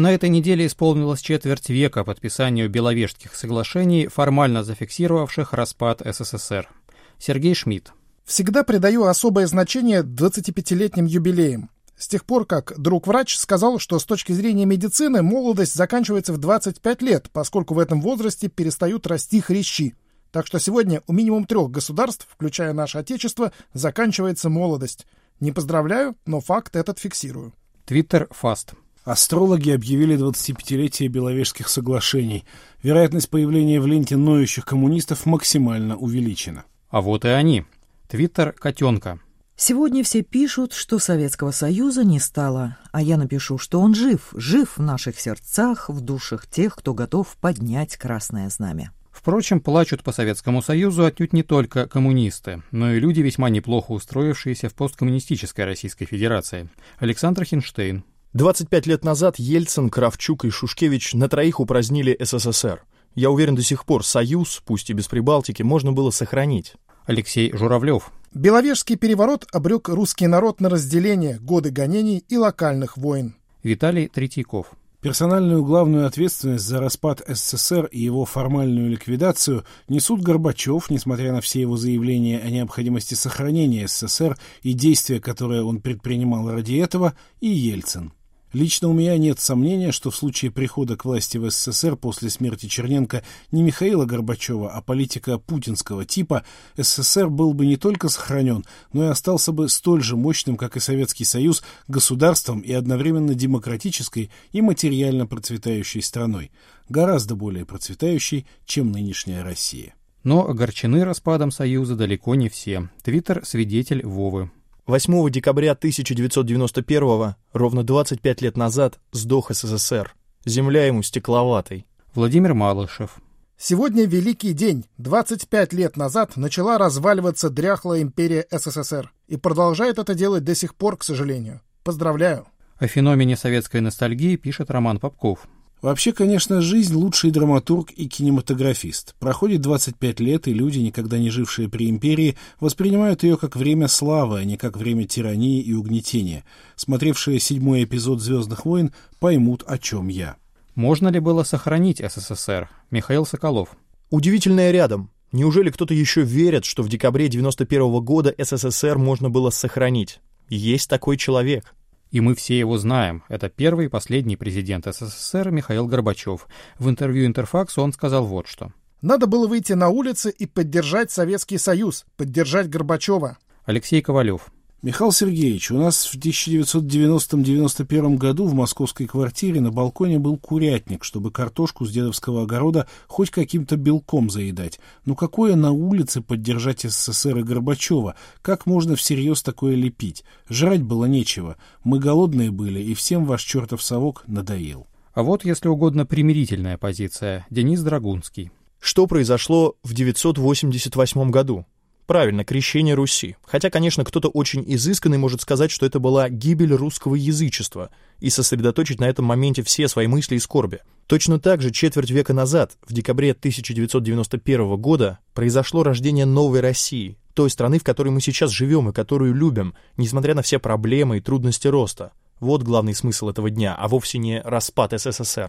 На этой неделе исполнилось четверть века подписанию Беловежских соглашений, формально зафиксировавших распад СССР. Сергей Шмидт. Всегда придаю особое значение 25-летним юбилеям. С тех пор, как друг-врач сказал, что с точки зрения медицины молодость заканчивается в 25 лет, поскольку в этом возрасте перестают расти хрящи. Так что сегодня у минимум трех государств, включая наше Отечество, заканчивается молодость. Не поздравляю, но факт этот фиксирую. Твиттер Фаст. Астрологи объявили 25-летие Беловежских соглашений. Вероятность появления в ленте ноющих коммунистов максимально увеличена. А вот и они. Твиттер Котенка. Сегодня все пишут, что Советского Союза не стало, а я напишу, что он жив, жив в наших сердцах, в душах тех, кто готов поднять красное знамя. Впрочем, плачут по Советскому Союзу отнюдь не только коммунисты, но и люди, весьма неплохо устроившиеся в посткоммунистической Российской Федерации. Александр Хинштейн, 25 лет назад Ельцин, Кравчук и Шушкевич на троих упразднили СССР. Я уверен, до сих пор Союз, пусть и без Прибалтики, можно было сохранить. Алексей Журавлев. Беловежский переворот обрек русский народ на разделение, годы гонений и локальных войн. Виталий Третьяков. Персональную главную ответственность за распад СССР и его формальную ликвидацию несут Горбачев, несмотря на все его заявления о необходимости сохранения СССР и действия, которые он предпринимал ради этого, и Ельцин. Лично у меня нет сомнения, что в случае прихода к власти в СССР после смерти Черненко не Михаила Горбачева, а политика путинского типа, СССР был бы не только сохранен, но и остался бы столь же мощным, как и Советский Союз, государством и одновременно демократической и материально процветающей страной, гораздо более процветающей, чем нынешняя Россия. Но огорчены распадом Союза далеко не все. Твиттер – свидетель Вовы. 8 декабря 1991 ровно 25 лет назад, сдох СССР. Земля ему стекловатой. Владимир Малышев. Сегодня великий день. 25 лет назад начала разваливаться дряхлая империя СССР. И продолжает это делать до сих пор, к сожалению. Поздравляю. О феномене советской ностальгии пишет Роман Попков. Вообще, конечно, жизнь лучший драматург и кинематографист. Проходит 25 лет, и люди, никогда не жившие при империи, воспринимают ее как время славы, а не как время тирании и угнетения. Смотревшие седьмой эпизод «Звездных войн» поймут, о чем я. Можно ли было сохранить СССР? Михаил Соколов. Удивительное рядом. Неужели кто-то еще верит, что в декабре 91 -го года СССР можно было сохранить? Есть такой человек. И мы все его знаем. Это первый и последний президент СССР Михаил Горбачев. В интервью Интерфаксу он сказал вот что. Надо было выйти на улицы и поддержать Советский Союз, поддержать Горбачева. Алексей Ковалев. Михаил Сергеевич, у нас в 1990-91 году в московской квартире на балконе был курятник, чтобы картошку с дедовского огорода хоть каким-то белком заедать. Ну какое на улице поддержать СССР и Горбачева? Как можно всерьез такое лепить? Жрать было нечего. Мы голодные были, и всем ваш чертов совок надоел. А вот, если угодно, примирительная позиция. Денис Драгунский. Что произошло в 988 году? Правильно, крещение Руси. Хотя, конечно, кто-то очень изысканный может сказать, что это была гибель русского язычества и сосредоточить на этом моменте все свои мысли и скорби. Точно так же четверть века назад, в декабре 1991 года, произошло рождение новой России, той страны, в которой мы сейчас живем и которую любим, несмотря на все проблемы и трудности роста. Вот главный смысл этого дня, а вовсе не распад СССР.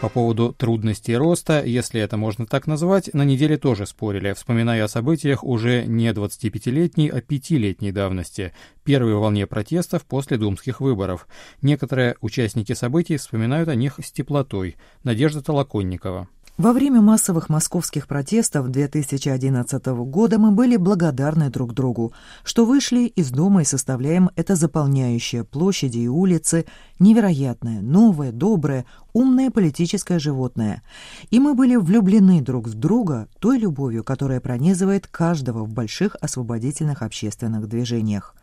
По поводу трудностей роста, если это можно так назвать, на неделе тоже спорили, вспоминая о событиях уже не 25-летней, а 5-летней давности, первой волне протестов после думских выборов. Некоторые участники событий вспоминают о них с теплотой. Надежда Толоконникова. Во время массовых московских протестов 2011 года мы были благодарны друг другу, что вышли из дома и составляем это заполняющее площади и улицы невероятное, новое, доброе, умное политическое животное. И мы были влюблены друг в друга той любовью, которая пронизывает каждого в больших освободительных общественных движениях.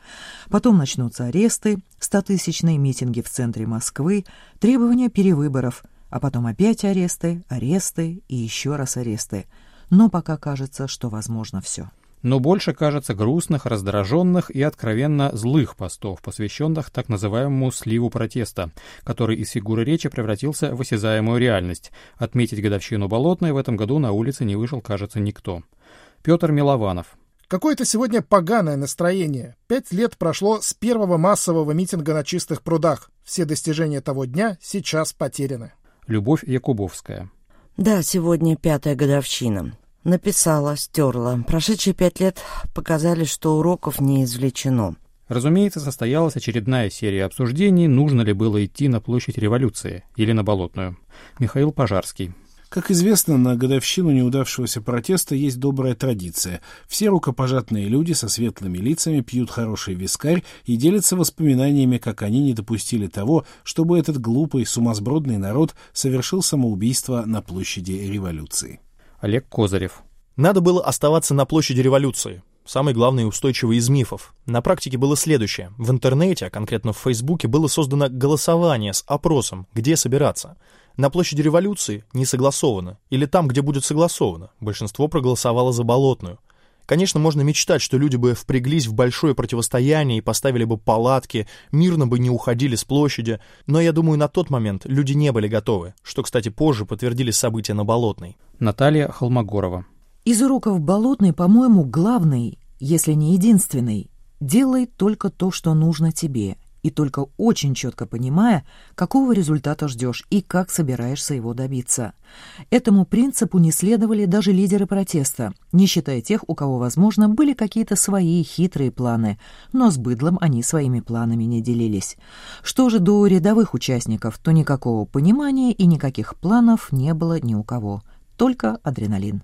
Потом начнутся аресты, стотысячные митинги в центре Москвы, требования перевыборов – а потом опять аресты, аресты и еще раз аресты. Но пока кажется, что возможно все. Но больше кажется грустных, раздраженных и откровенно злых постов, посвященных так называемому сливу протеста, который из фигуры речи превратился в осязаемую реальность. Отметить годовщину Болотной в этом году на улице не вышел, кажется, никто. Петр Милованов. Какое-то сегодня поганое настроение. Пять лет прошло с первого массового митинга на чистых прудах. Все достижения того дня сейчас потеряны. Любовь Якубовская. Да, сегодня пятая годовщина. Написала, стерла. Прошедшие пять лет показали, что уроков не извлечено. Разумеется, состоялась очередная серия обсуждений, нужно ли было идти на площадь революции или на Болотную. Михаил Пожарский. Как известно, на годовщину неудавшегося протеста есть добрая традиция. Все рукопожатные люди со светлыми лицами пьют хороший вискарь и делятся воспоминаниями, как они не допустили того, чтобы этот глупый, сумасбродный народ совершил самоубийство на площади революции. Олег Козырев. Надо было оставаться на площади революции. Самый главный устойчивый из мифов. На практике было следующее. В интернете, а конкретно в Фейсбуке, было создано голосование с опросом, где собираться. На площади революции не согласовано. Или там, где будет согласовано. Большинство проголосовало за Болотную. Конечно, можно мечтать, что люди бы впряглись в большое противостояние и поставили бы палатки, мирно бы не уходили с площади, но я думаю, на тот момент люди не были готовы, что, кстати, позже подтвердили события на Болотной. Наталья Холмогорова. Из уроков Болотной, по-моему, главный, если не единственный, делай только то, что нужно тебе, и только очень четко понимая, какого результата ждешь и как собираешься его добиться. Этому принципу не следовали даже лидеры протеста, не считая тех, у кого, возможно, были какие-то свои хитрые планы, но с быдлом они своими планами не делились. Что же до рядовых участников, то никакого понимания и никаких планов не было ни у кого только адреналин.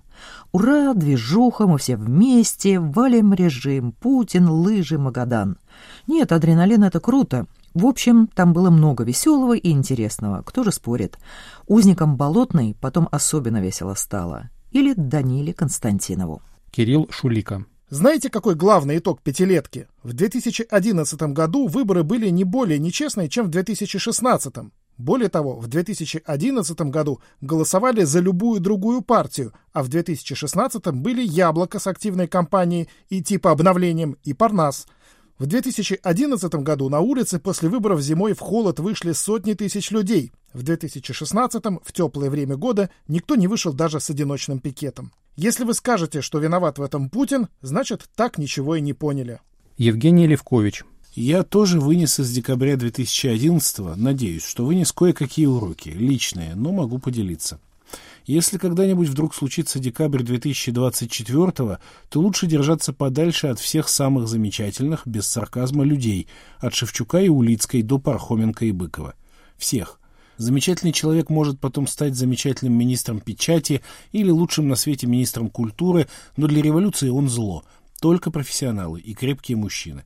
Ура, движуха, мы все вместе, валим режим, Путин, лыжи, Магадан. Нет, адреналин — это круто. В общем, там было много веселого и интересного, кто же спорит. Узникам Болотной потом особенно весело стало. Или Даниле Константинову. Кирилл Шулика. Знаете, какой главный итог пятилетки? В 2011 году выборы были не более нечестные, чем в 2016. Более того, в 2011 году голосовали за любую другую партию, а в 2016 были Яблоко с активной кампанией и типа обновлением, и Парнас. В 2011 году на улице после выборов зимой в холод вышли сотни тысяч людей. В 2016 в теплое время года никто не вышел даже с одиночным пикетом. Если вы скажете, что виноват в этом Путин, значит, так ничего и не поняли. Евгений Левкович. Я тоже вынес из декабря 2011 надеюсь, что вынес кое-какие уроки, личные, но могу поделиться. Если когда-нибудь вдруг случится декабрь 2024 то лучше держаться подальше от всех самых замечательных, без сарказма, людей, от Шевчука и Улицкой до Пархоменко и Быкова. Всех. Замечательный человек может потом стать замечательным министром печати или лучшим на свете министром культуры, но для революции он зло. Только профессионалы и крепкие мужчины.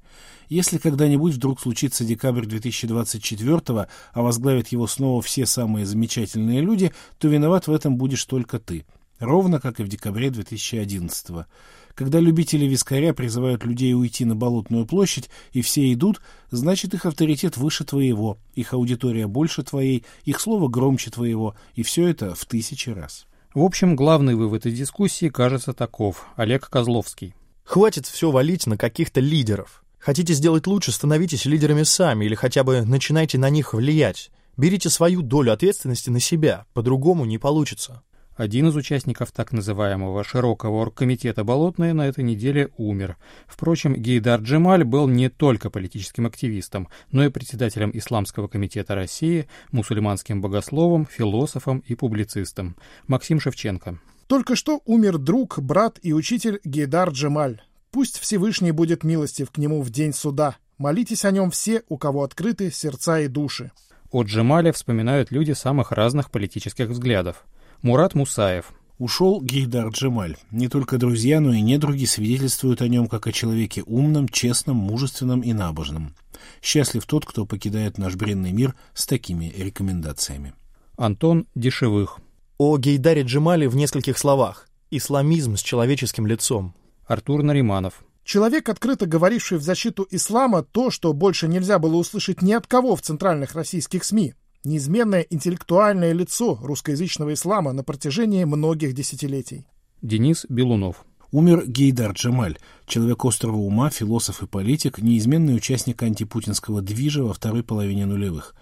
Если когда-нибудь вдруг случится декабрь 2024 а возглавят его снова все самые замечательные люди, то виноват в этом будешь только ты. Ровно как и в декабре 2011 -го. Когда любители вискаря призывают людей уйти на Болотную площадь, и все идут, значит их авторитет выше твоего, их аудитория больше твоей, их слово громче твоего, и все это в тысячи раз. В общем, главный вывод из дискуссии кажется таков. Олег Козловский. Хватит все валить на каких-то лидеров. Хотите сделать лучше, становитесь лидерами сами или хотя бы начинайте на них влиять. Берите свою долю ответственности на себя, по-другому не получится. Один из участников так называемого широкого оргкомитета «Болотное» на этой неделе умер. Впрочем, Гейдар Джемаль был не только политическим активистом, но и председателем Исламского комитета России, мусульманским богословом, философом и публицистом. Максим Шевченко. Только что умер друг, брат и учитель Гейдар Джемаль. Пусть Всевышний будет милостив к нему в день суда. Молитесь о нем все, у кого открыты сердца и души. О Джемале вспоминают люди самых разных политических взглядов. Мурат Мусаев. Ушел Гейдар Джемаль. Не только друзья, но и недруги свидетельствуют о нем как о человеке умном, честном, мужественном и набожном. Счастлив тот, кто покидает наш бренный мир с такими рекомендациями. Антон Дешевых. О Гейдаре Джемале в нескольких словах. Исламизм с человеческим лицом. Артур Нариманов. Человек, открыто говоривший в защиту ислама то, что больше нельзя было услышать ни от кого в центральных российских СМИ неизменное интеллектуальное лицо русскоязычного ислама на протяжении многих десятилетий. Денис Белунов. Умер Гейдар Джамаль, человек острого ума, философ и политик, неизменный участник антипутинского движа во второй половине нулевых.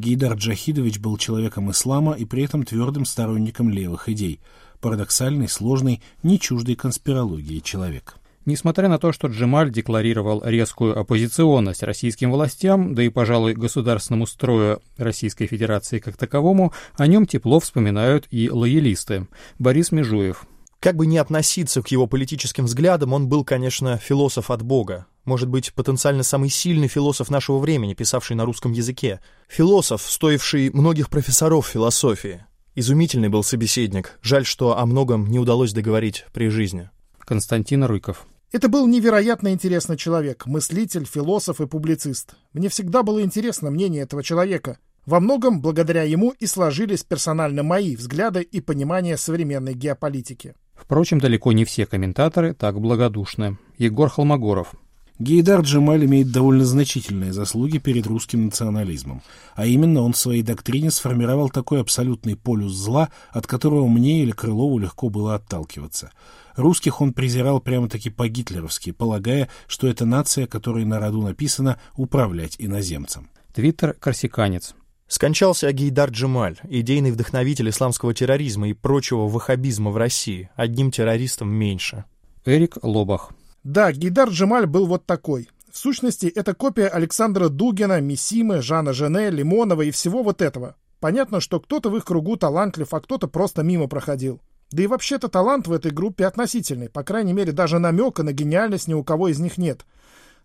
Гейдар Джахидович был человеком ислама и при этом твердым сторонником левых идей. Парадоксальный, сложный, не чуждый конспирологии человек. Несмотря на то, что Джемаль декларировал резкую оппозиционность российским властям, да и, пожалуй, государственному строю Российской Федерации как таковому, о нем тепло вспоминают и лоялисты. Борис Межуев. Как бы ни относиться к его политическим взглядам, он был, конечно, философ от Бога. Может быть, потенциально самый сильный философ нашего времени, писавший на русском языке. Философ, стоивший многих профессоров философии. Изумительный был собеседник. Жаль, что о многом не удалось договорить при жизни. Константин Рыков. Это был невероятно интересный человек, мыслитель, философ и публицист. Мне всегда было интересно мнение этого человека. Во многом благодаря ему и сложились персонально мои взгляды и понимание современной геополитики. Впрочем, далеко не все комментаторы так благодушны. Егор Холмогоров. Гейдар Джемаль имеет довольно значительные заслуги перед русским национализмом, а именно он в своей доктрине сформировал такой абсолютный полюс зла, от которого мне или Крылову легко было отталкиваться. Русских он презирал прямо-таки по-гитлеровски, полагая, что это нация, которой на роду написано «управлять иноземцем». Твиттер «Корсиканец». Скончался Гейдар Джемаль, идейный вдохновитель исламского терроризма и прочего ваххабизма в России, одним террористом меньше. Эрик Лобах. Да, Гейдар Джемаль был вот такой. В сущности, это копия Александра Дугина, Мисимы, Жана Жене, Лимонова и всего вот этого. Понятно, что кто-то в их кругу талантлив, а кто-то просто мимо проходил. Да и вообще-то талант в этой группе относительный, по крайней мере, даже намека на гениальность ни у кого из них нет.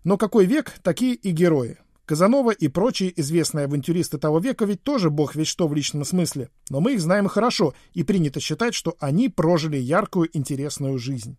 Но какой век, такие и герои. Казанова и прочие известные авантюристы того века ведь тоже бог ведь что в личном смысле. Но мы их знаем хорошо, и принято считать, что они прожили яркую, интересную жизнь.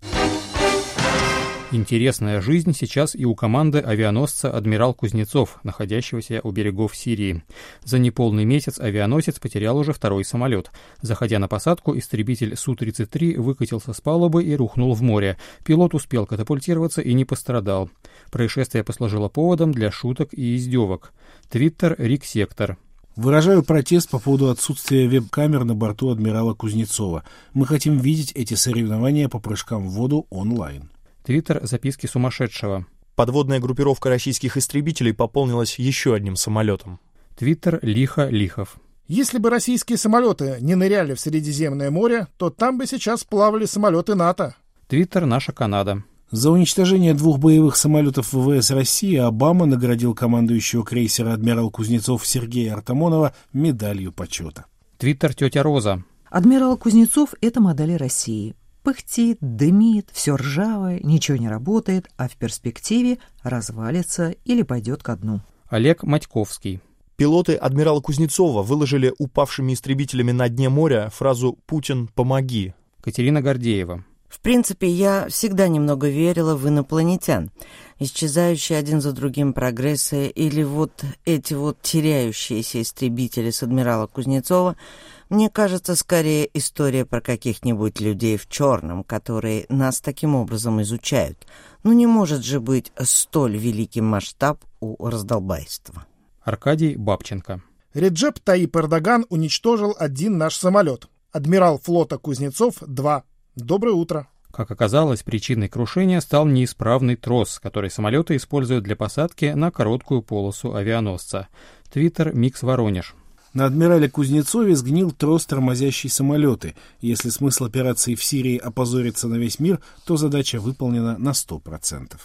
Интересная жизнь сейчас и у команды авианосца «Адмирал Кузнецов», находящегося у берегов Сирии. За неполный месяц авианосец потерял уже второй самолет. Заходя на посадку, истребитель Су-33 выкатился с палубы и рухнул в море. Пилот успел катапультироваться и не пострадал. Происшествие послужило поводом для шуток и издевок. Твиттер «Рик Сектор». Выражаю протест по поводу отсутствия веб-камер на борту адмирала Кузнецова. Мы хотим видеть эти соревнования по прыжкам в воду онлайн. Твиттер «Записки сумасшедшего». Подводная группировка российских истребителей пополнилась еще одним самолетом. Твиттер «Лихо Лихов». Если бы российские самолеты не ныряли в Средиземное море, то там бы сейчас плавали самолеты НАТО. Твиттер «Наша Канада». За уничтожение двух боевых самолетов ВВС России Обама наградил командующего крейсера адмирал Кузнецов Сергея Артамонова медалью почета. Твиттер «Тетя Роза». Адмирал Кузнецов — это модель России. Пыхтит, дымит, все ржавое, ничего не работает, а в перспективе развалится или пойдет ко дну. Олег Матьковский. Пилоты адмирала Кузнецова выложили упавшими истребителями на дне моря фразу «Путин, помоги». Катерина Гордеева. В принципе, я всегда немного верила в инопланетян. Исчезающие один за другим прогрессы или вот эти вот теряющиеся истребители с адмирала Кузнецова – мне кажется, скорее история про каких-нибудь людей в черном, которые нас таким образом изучают. Ну не может же быть столь великий масштаб у раздолбайства. Аркадий Бабченко. Реджеп Таип Эрдоган уничтожил один наш самолет. Адмирал флота Кузнецов-2. Доброе утро. Как оказалось, причиной крушения стал неисправный трос, который самолеты используют для посадки на короткую полосу авианосца. Твиттер Микс Воронеж. На адмирале Кузнецове сгнил трос, тормозящий самолеты. Если смысл операции в Сирии опозориться на весь мир, то задача выполнена на 100%.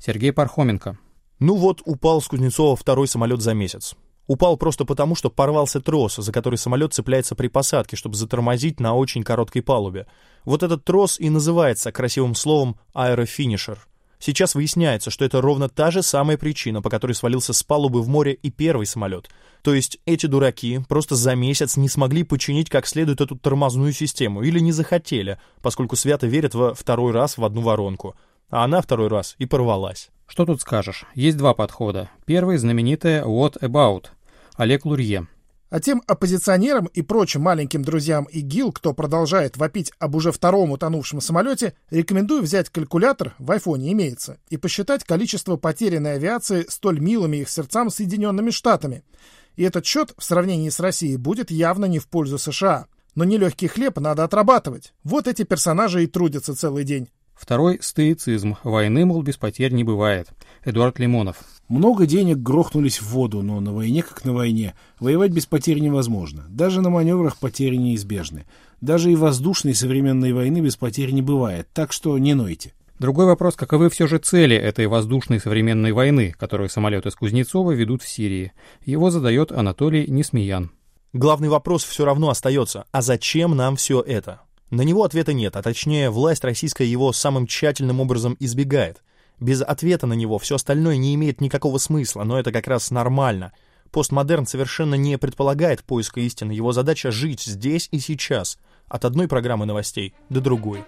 Сергей Пархоменко. Ну вот, упал с Кузнецова второй самолет за месяц. Упал просто потому, что порвался трос, за который самолет цепляется при посадке, чтобы затормозить на очень короткой палубе. Вот этот трос и называется красивым словом аэрофинишер. Сейчас выясняется, что это ровно та же самая причина, по которой свалился с палубы в море и первый самолет. То есть эти дураки просто за месяц не смогли починить как следует эту тормозную систему или не захотели, поскольку свято верят во второй раз в одну воронку. А она второй раз и порвалась. Что тут скажешь? Есть два подхода. Первый знаменитый «What about?» Олег Лурье. А тем оппозиционерам и прочим маленьким друзьям ИГИЛ, кто продолжает вопить об уже втором утонувшем самолете, рекомендую взять калькулятор, в айфоне имеется, и посчитать количество потерянной авиации столь милыми их сердцам Соединенными Штатами. И этот счет в сравнении с Россией будет явно не в пользу США. Но нелегкий хлеб надо отрабатывать. Вот эти персонажи и трудятся целый день. Второй – стоицизм. Войны, мол, без потерь не бывает. Эдуард Лимонов. Много денег грохнулись в воду, но на войне как на войне. Воевать без потерь невозможно. Даже на маневрах потери неизбежны. Даже и воздушной современной войны без потерь не бывает, так что не нойте. Другой вопрос, каковы все же цели этой воздушной современной войны, которую самолеты из Кузнецова ведут в Сирии? Его задает Анатолий Несмеян. Главный вопрос все равно остается, а зачем нам все это? На него ответа нет, а точнее власть российская его самым тщательным образом избегает. Без ответа на него все остальное не имеет никакого смысла, но это как раз нормально. Постмодерн совершенно не предполагает поиска истины, его задача жить здесь и сейчас, от одной программы новостей до другой.